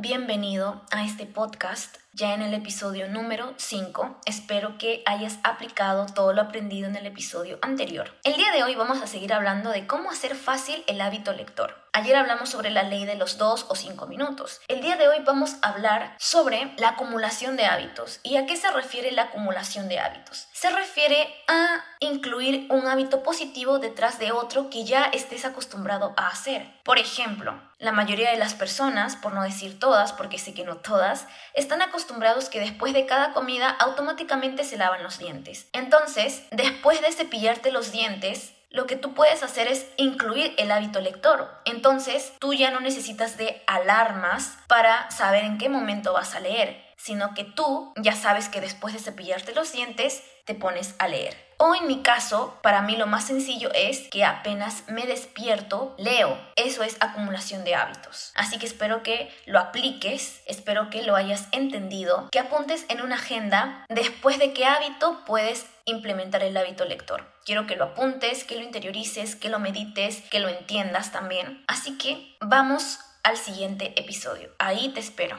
Bienvenido a este podcast ya en el episodio número 5. Espero que hayas aplicado todo lo aprendido en el episodio anterior. El día de hoy vamos a seguir hablando de cómo hacer fácil el hábito lector. Ayer hablamos sobre la ley de los 2 o 5 minutos. El día de hoy vamos a hablar sobre la acumulación de hábitos. ¿Y a qué se refiere la acumulación de hábitos? Se refiere a incluir un hábito positivo detrás de otro que ya estés acostumbrado a hacer. Por ejemplo, la mayoría de las personas, por no decir todas, porque sé que no todas, están acostumbrados que después de cada comida automáticamente se lavan los dientes. Entonces, después de cepillarte los dientes, lo que tú puedes hacer es incluir el hábito lector. Entonces, tú ya no necesitas de alarmas para saber en qué momento vas a leer, sino que tú ya sabes que después de cepillarte los dientes, te pones a leer. O en mi caso, para mí lo más sencillo es que apenas me despierto, leo. Eso es acumulación de hábitos. Así que espero que lo apliques, espero que lo hayas entendido, que apuntes en una agenda después de qué hábito puedes implementar el hábito lector. Quiero que lo apuntes, que lo interiorices, que lo medites, que lo entiendas también. Así que vamos al siguiente episodio. Ahí te espero.